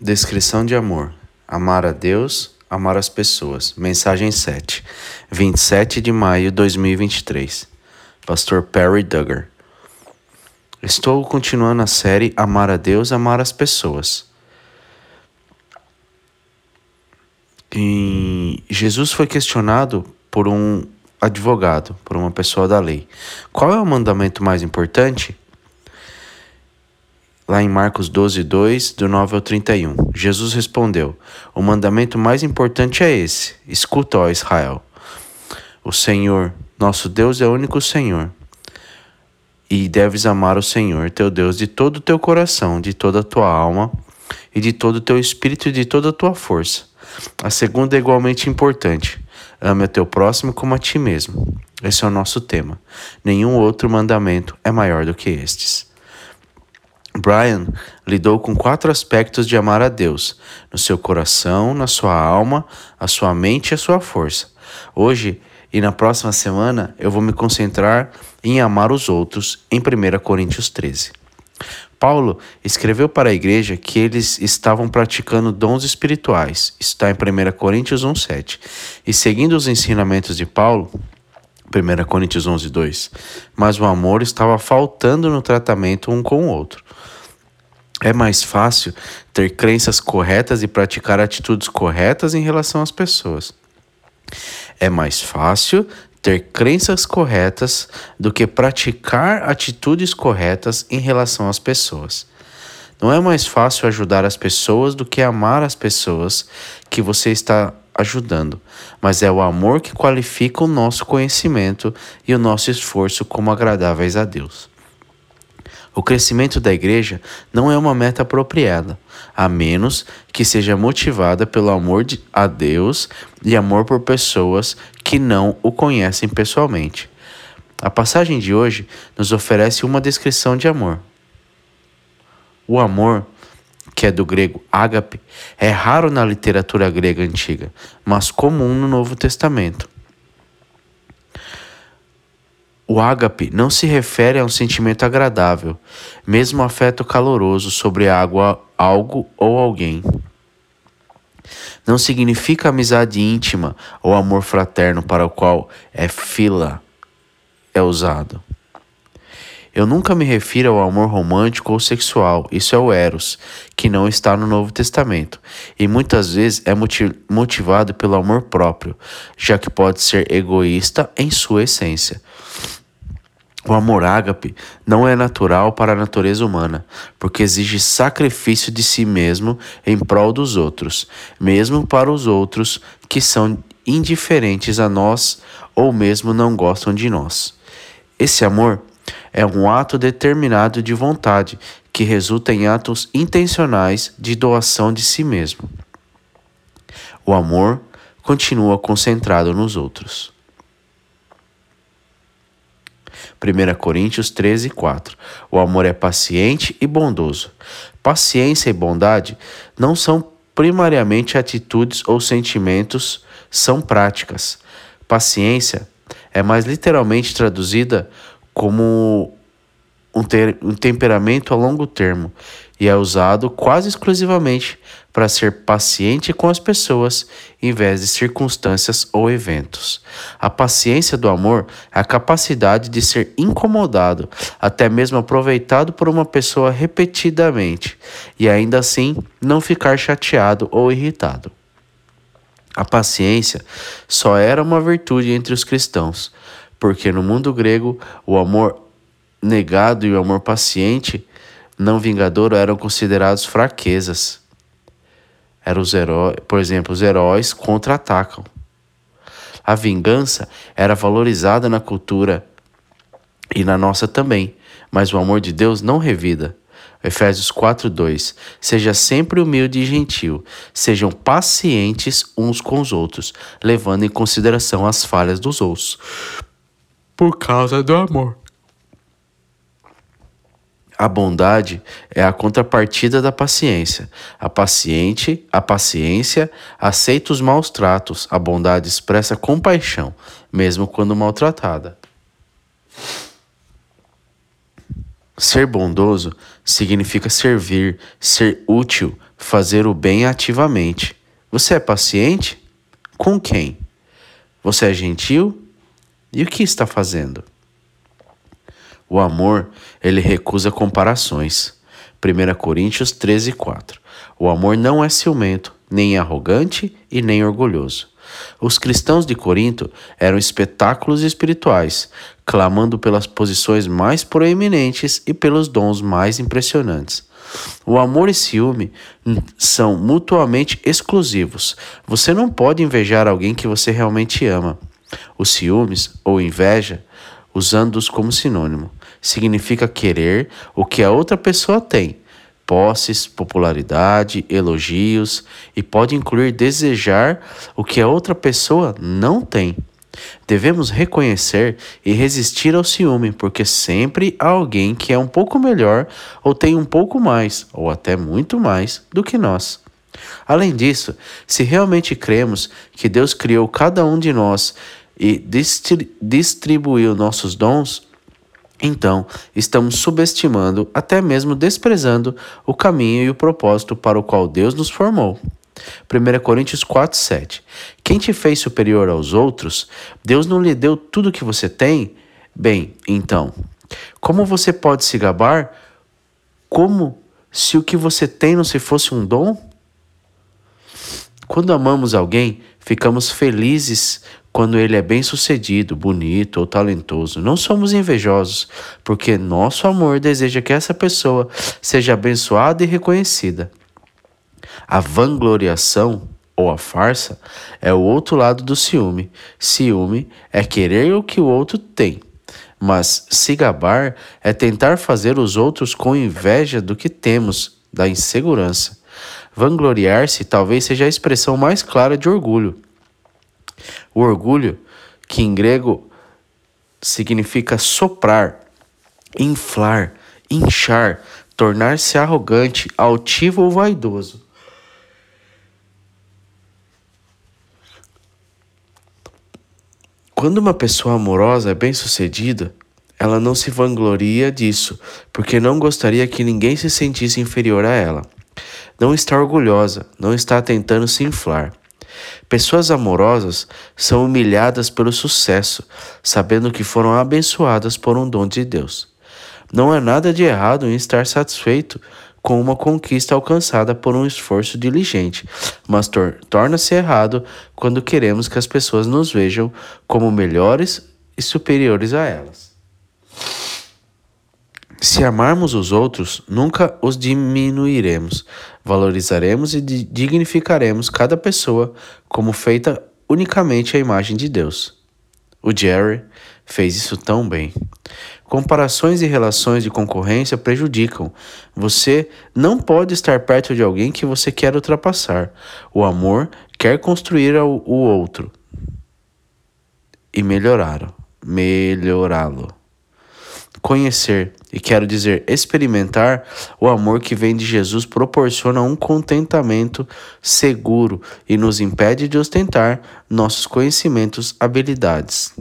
Descrição de amor: amar a Deus, amar as pessoas. Mensagem 7, 27 de maio de 2023. Pastor Perry Duggar. Estou continuando a série Amar a Deus, amar as pessoas. E Jesus foi questionado por um advogado, por uma pessoa da lei. Qual é o mandamento mais importante? Lá em Marcos 12, 2, do 9 ao 31. Jesus respondeu: O mandamento mais importante é esse: Escuta, ó Israel. O Senhor, nosso Deus, é o único Senhor. E deves amar o Senhor, teu Deus, de todo o teu coração, de toda a tua alma, e de todo o teu espírito e de toda a tua força. A segunda é igualmente importante. Ame o teu próximo como a ti mesmo. Esse é o nosso tema. Nenhum outro mandamento é maior do que estes. Brian lidou com quatro aspectos de amar a Deus: no seu coração, na sua alma, a sua mente e a sua força. Hoje e na próxima semana eu vou me concentrar em amar os outros, em 1 Coríntios 13. Paulo escreveu para a igreja que eles estavam praticando dons espirituais, está em 1 Coríntios 1,7. E seguindo os ensinamentos de Paulo, 1 Coríntios 11, 2. Mas o amor estava faltando no tratamento um com o outro. É mais fácil ter crenças corretas e praticar atitudes corretas em relação às pessoas. É mais fácil ter crenças corretas do que praticar atitudes corretas em relação às pessoas. Não é mais fácil ajudar as pessoas do que amar as pessoas que você está ajudando, mas é o amor que qualifica o nosso conhecimento e o nosso esforço como agradáveis a Deus. O crescimento da igreja não é uma meta apropriada, a menos que seja motivada pelo amor a Deus e amor por pessoas que não o conhecem pessoalmente. A passagem de hoje nos oferece uma descrição de amor. O amor, que é do grego ágape, é raro na literatura grega antiga, mas comum no Novo Testamento. O ágape não se refere a um sentimento agradável, mesmo afeto caloroso sobre água, algo ou alguém. Não significa amizade íntima ou amor fraterno para o qual é fila é usado. Eu nunca me refiro ao amor romântico ou sexual, isso é o Eros, que não está no Novo Testamento, e muitas vezes é motivado pelo amor próprio, já que pode ser egoísta em sua essência. O amor ágape não é natural para a natureza humana, porque exige sacrifício de si mesmo em prol dos outros, mesmo para os outros que são indiferentes a nós ou mesmo não gostam de nós. Esse amor é um ato determinado de vontade que resulta em atos intencionais de doação de si mesmo. O amor continua concentrado nos outros. 1 Coríntios 13, 4. O amor é paciente e bondoso. Paciência e bondade não são primariamente atitudes ou sentimentos, são práticas. Paciência é mais literalmente traduzida como um, ter, um temperamento a longo termo e é usado quase exclusivamente para ser paciente com as pessoas em vez de circunstâncias ou eventos. A paciência do amor é a capacidade de ser incomodado, até mesmo aproveitado por uma pessoa repetidamente, e ainda assim não ficar chateado ou irritado. A paciência só era uma virtude entre os cristãos, porque no mundo grego o amor negado e o amor paciente não vingador eram considerados fraquezas. Eram os heróis, por exemplo, os heróis contra-atacam. A vingança era valorizada na cultura e na nossa também, mas o amor de Deus não revida. Efésios 4:2 Seja sempre humilde e gentil, sejam pacientes uns com os outros, levando em consideração as falhas dos outros, por causa do amor. A bondade é a contrapartida da paciência. A paciente, a paciência aceita os maus tratos. A bondade expressa compaixão, mesmo quando maltratada. Ser bondoso significa servir, ser útil fazer o bem ativamente. Você é paciente? Com quem? Você é gentil? E o que está fazendo? O amor, ele recusa comparações. 1 Coríntios 13, 4. O amor não é ciumento, nem arrogante e nem orgulhoso. Os cristãos de Corinto eram espetáculos espirituais, clamando pelas posições mais proeminentes e pelos dons mais impressionantes. O amor e ciúme são mutuamente exclusivos. Você não pode invejar alguém que você realmente ama. Os ciúmes ou inveja, usando-os como sinônimo, significa querer o que a outra pessoa tem, posses, popularidade, elogios e pode incluir desejar o que a outra pessoa não tem. Devemos reconhecer e resistir ao ciúme, porque sempre há alguém que é um pouco melhor ou tem um pouco mais, ou até muito mais, do que nós. Além disso, se realmente cremos que Deus criou cada um de nós e distribuiu nossos dons, então estamos subestimando, até mesmo desprezando, o caminho e o propósito para o qual Deus nos formou. 1 Coríntios 4, 7. Quem te fez superior aos outros, Deus não lhe deu tudo o que você tem? Bem, então, como você pode se gabar? Como se o que você tem não se fosse um dom? Quando amamos alguém, ficamos felizes quando ele é bem-sucedido, bonito ou talentoso. Não somos invejosos, porque nosso amor deseja que essa pessoa seja abençoada e reconhecida. A vangloriação ou a farsa é o outro lado do ciúme. Ciúme é querer o que o outro tem. Mas se gabar é tentar fazer os outros com inveja do que temos, da insegurança. Vangloriar-se talvez seja a expressão mais clara de orgulho. O orgulho, que em grego significa soprar, inflar, inchar, tornar-se arrogante, altivo ou vaidoso. Quando uma pessoa amorosa é bem-sucedida, ela não se vangloria disso, porque não gostaria que ninguém se sentisse inferior a ela. Não está orgulhosa, não está tentando se inflar. Pessoas amorosas são humilhadas pelo sucesso, sabendo que foram abençoadas por um dom de Deus. Não há nada de errado em estar satisfeito com uma conquista alcançada por um esforço diligente, mas tor torna-se errado quando queremos que as pessoas nos vejam como melhores e superiores a elas. Se amarmos os outros, nunca os diminuiremos, valorizaremos e dignificaremos cada pessoa como feita unicamente à imagem de Deus. O Jerry fez isso tão bem. Comparações e relações de concorrência prejudicam. Você não pode estar perto de alguém que você quer ultrapassar. O amor quer construir o outro e melhorá-lo. Melhorá-lo. Conhecer, e quero dizer experimentar, o amor que vem de Jesus proporciona um contentamento seguro e nos impede de ostentar nossos conhecimentos, habilidades.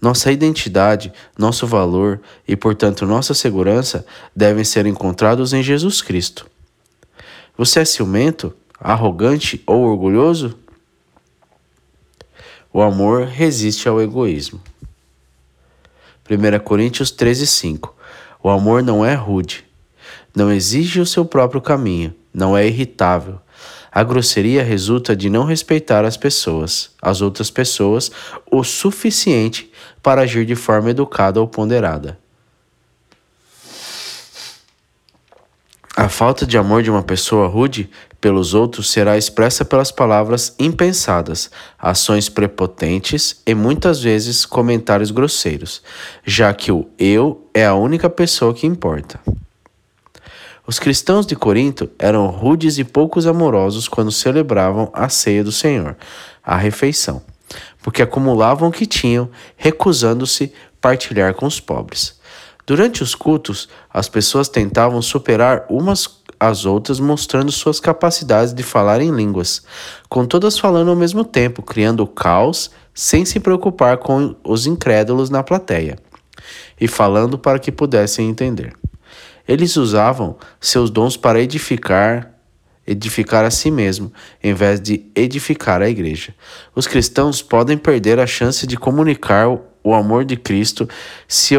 Nossa identidade, nosso valor e, portanto, nossa segurança devem ser encontrados em Jesus Cristo. Você é ciumento, arrogante ou orgulhoso? O amor resiste ao egoísmo. 1 Coríntios 13, 5 O amor não é rude, não exige o seu próprio caminho, não é irritável, a grosseria resulta de não respeitar as pessoas, as outras pessoas, o suficiente para agir de forma educada ou ponderada. A falta de amor de uma pessoa rude pelos outros será expressa pelas palavras impensadas, ações prepotentes e muitas vezes comentários grosseiros, já que o eu é a única pessoa que importa. Os cristãos de Corinto eram rudes e poucos amorosos quando celebravam a ceia do Senhor, a refeição, porque acumulavam o que tinham, recusando-se partilhar com os pobres. Durante os cultos, as pessoas tentavam superar umas às outras, mostrando suas capacidades de falar em línguas, com todas falando ao mesmo tempo, criando caos sem se preocupar com os incrédulos na plateia, e falando para que pudessem entender. Eles usavam seus dons para edificar, edificar a si mesmo, em vez de edificar a igreja. Os cristãos podem perder a chance de comunicar o amor de Cristo se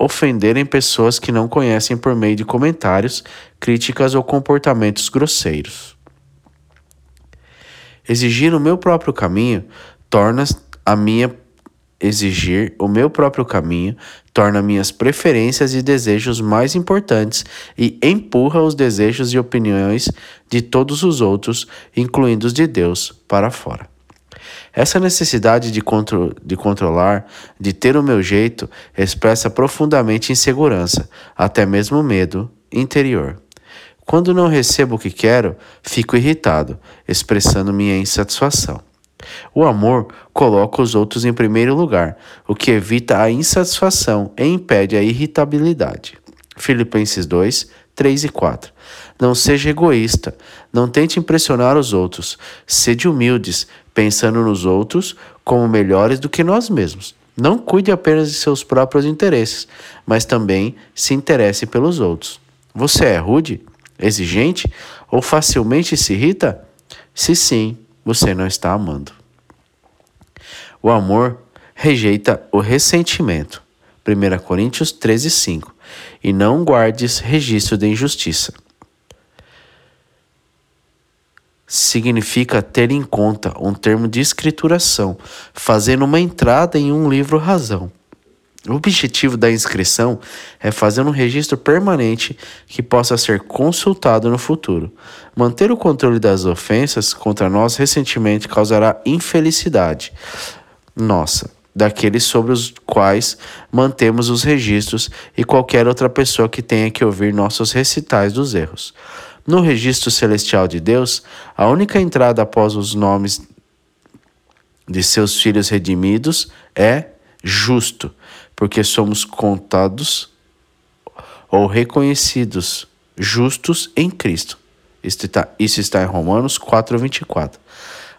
ofenderem pessoas que não conhecem por meio de comentários, críticas ou comportamentos grosseiros. Exigir o meu próprio caminho torna a minha exigir o meu próprio caminho torna minhas preferências e desejos mais importantes e empurra os desejos e opiniões de todos os outros, incluindo os de Deus, para fora. Essa necessidade de, contro de controlar, de ter o meu jeito, expressa profundamente insegurança, até mesmo medo interior. Quando não recebo o que quero, fico irritado, expressando minha insatisfação. O amor coloca os outros em primeiro lugar, o que evita a insatisfação e impede a irritabilidade. Filipenses 2, 3 e 4. Não seja egoísta, não tente impressionar os outros, sede humildes, pensando nos outros como melhores do que nós mesmos. Não cuide apenas de seus próprios interesses, mas também se interesse pelos outros. Você é rude, exigente ou facilmente se irrita? Se sim, você não está amando. O amor rejeita o ressentimento. 1 Coríntios 13, 5. E não guardes registro de injustiça. Significa ter em conta um termo de escrituração, fazendo uma entrada em um livro razão. O objetivo da inscrição é fazer um registro permanente que possa ser consultado no futuro. Manter o controle das ofensas contra nós recentemente causará infelicidade nossa, daqueles sobre os quais mantemos os registros e qualquer outra pessoa que tenha que ouvir nossos recitais dos erros. No registro celestial de Deus, a única entrada após os nomes de seus filhos redimidos é justo porque somos contados ou reconhecidos justos em Cristo. Isso está, isso está em Romanos 4, 24.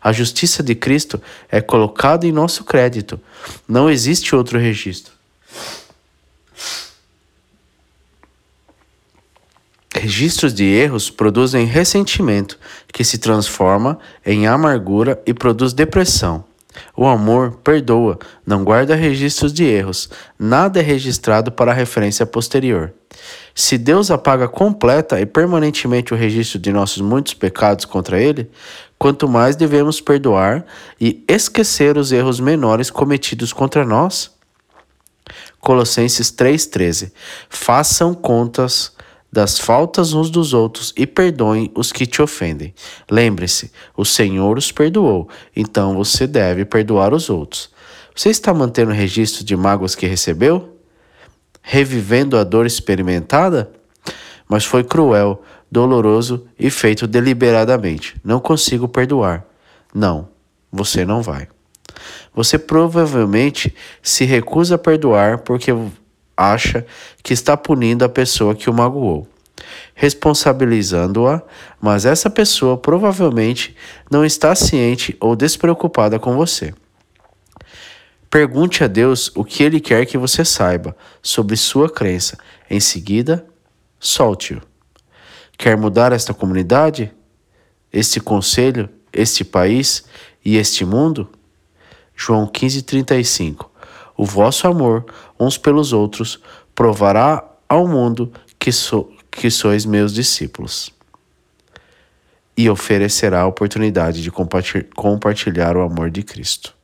A justiça de Cristo é colocada em nosso crédito. Não existe outro registro. Registros de erros produzem ressentimento, que se transforma em amargura e produz depressão. O amor perdoa, não guarda registros de erros, nada é registrado para referência posterior. Se Deus apaga completa e permanentemente o registro de nossos muitos pecados contra Ele, quanto mais devemos perdoar e esquecer os erros menores cometidos contra nós. Colossenses 3,13 Façam contas das faltas uns dos outros e perdoem os que te ofendem. Lembre-se, o Senhor os perdoou, então você deve perdoar os outros. Você está mantendo registro de mágoas que recebeu? Revivendo a dor experimentada? Mas foi cruel, doloroso e feito deliberadamente. Não consigo perdoar. Não, você não vai. Você provavelmente se recusa a perdoar porque acha que está punindo a pessoa que o magoou, responsabilizando-a, mas essa pessoa provavelmente não está ciente ou despreocupada com você. Pergunte a Deus o que Ele quer que você saiba sobre sua crença. Em seguida, solte-o. Quer mudar esta comunidade, este conselho, este país e este mundo? João 15:35 o vosso amor uns pelos outros provará ao mundo que, so, que sois meus discípulos. E oferecerá a oportunidade de compartilhar o amor de Cristo.